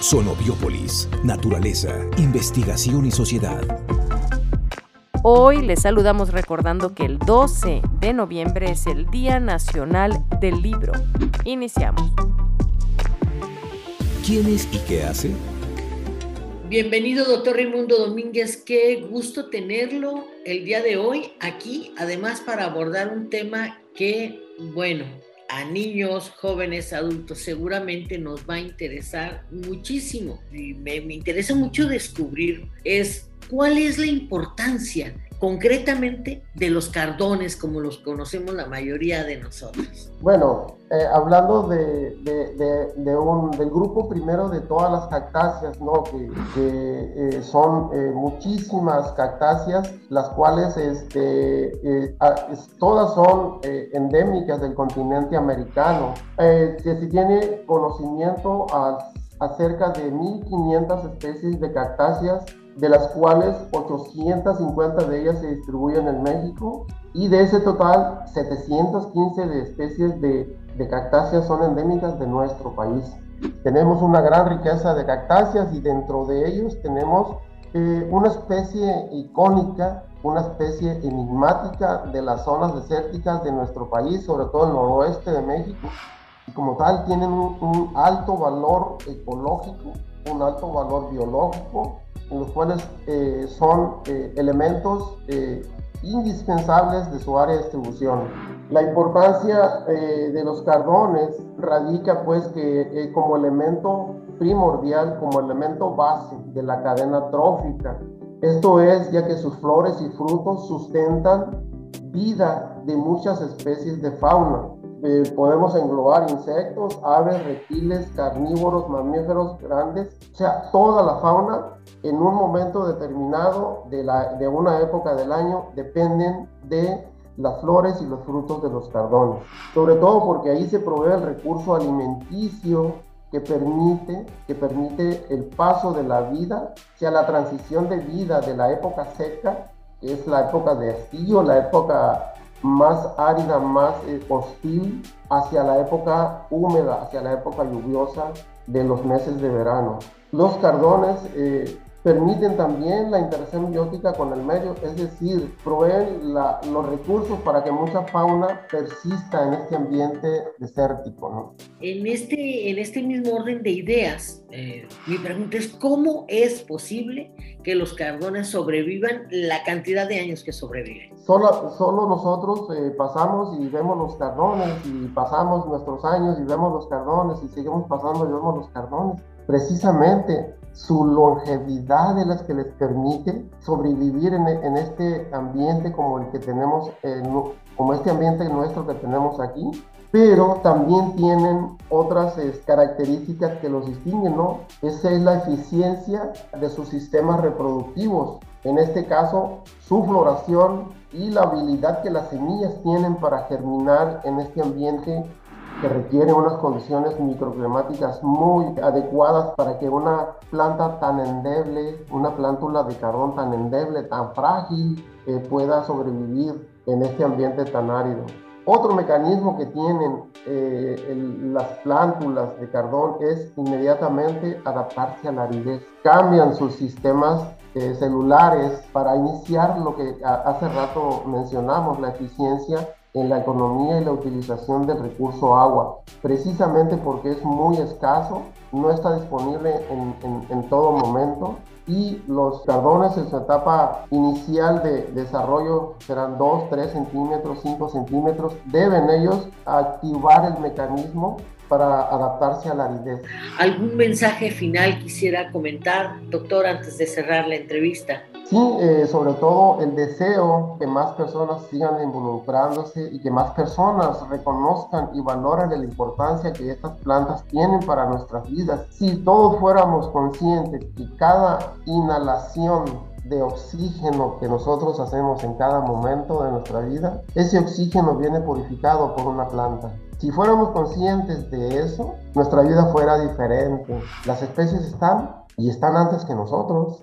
Sonobiópolis, naturaleza, investigación y sociedad. Hoy les saludamos recordando que el 12 de noviembre es el Día Nacional del Libro. Iniciamos. ¿Quién es y qué hace? Bienvenido, doctor Raimundo Domínguez. Qué gusto tenerlo el día de hoy aquí, además para abordar un tema que, bueno, a niños, jóvenes, adultos, seguramente nos va a interesar muchísimo. Y me, me interesa mucho descubrir es cuál es la importancia concretamente de los cardones como los conocemos la mayoría de nosotros? Bueno, eh, hablando de, un, del grupo primero de todas las cactáceas, ¿no? que, eh, son eh, muchísimas cactáceas, las cuales este, todas son endémicas del continente americano. que se tiene conocimiento acerca de 1.500 especies de cactáceas de las cuales 850 de ellas se distribuyen en México y de ese total 715 de especies de, cactáceas son endémicas de nuestro país. Tenemos una gran riqueza de cactáceas y dentro de ellos tenemos eh, una especie icónica, una especie enigmática de las zonas desérticas de nuestro país, sobre todo el noroeste de México, y como tal tienen un alto valor ecológico, un alto valor biológico los cuales eh, son eh, elementos eh, indispensables de su área de distribución. La importancia de los cardones radica pues que como elemento primordial, como elemento base de la cadena trófica. Esto es ya que sus flores y frutos sustentan vida de muchas especies de fauna. Podemos englobar insectos, aves, reptiles, carnívoros, mamíferos grandes, o sea, toda la fauna en un momento determinado de, la, de una época del año dependen de las flores y los frutos de los cardones. Sobre todo porque ahí se provee el recurso alimenticio que permite, que permite el paso de la vida, o sea, la transición de vida de la época seca, que es la época de estío, la época más árida, más eh, hostil, hacia la época húmeda, hacia la época lluviosa de los meses de verano. Los cardones eh, permiten también la interacción biótica con el medio, es decir, proveen los recursos para que mucha fauna persista en este ambiente desértico. En, este, en este mismo orden de ideas, eh, mi pregunta es, ¿cómo es posible que los cardones sobrevivan la cantidad de años que sobreviven? Solo, solo nosotros eh, pasamos y vemos los cardones y pasamos nuestros años y vemos los cardones y seguimos pasando y vemos los cardones. Precisamente su longevidad es la que les permite sobrevivir en, este ambiente como el que tenemos, eh, como este ambiente nuestro que tenemos aquí, pero también tienen otras características que los distinguen, ¿no? Esa es la eficiencia de sus sistemas reproductivos, en este caso su floración y la habilidad que las semillas tienen para germinar en este ambiente que requiere unas condiciones microclimáticas muy adecuadas para que una planta tan endeble, una plántula de carbón tan endeble, tan frágil, eh, pueda sobrevivir en este ambiente tan árido. Otro mecanismo que tienen eh, las plántulas de cardón es inmediatamente adaptarse a la aridez. Cambian sus sistemas eh, celulares. Para iniciar lo que hace rato mencionamos, la eficiencia en la economía y la utilización del recurso agua, precisamente porque es muy escaso, no está disponible en, todo momento y los cardones en su etapa inicial de desarrollo serán 2, 3 centímetros, 5 centímetros, deben ellos activar el mecanismo para adaptarse a la aridez. ¿Algún mensaje final quisiera comentar, doctor, antes de cerrar la entrevista? Sí, eh, sobre todo el deseo que más personas sigan involucrándose y que más personas reconozcan y valoren la importancia que estas plantas tienen para nuestras vidas. Si todos fuéramos conscientes que cada inhalación de oxígeno que nosotros hacemos en cada momento de nuestra vida, ese oxígeno viene purificado por una planta. Si fuéramos conscientes de eso, nuestra vida fuera diferente. Las especies están y están antes que nosotros.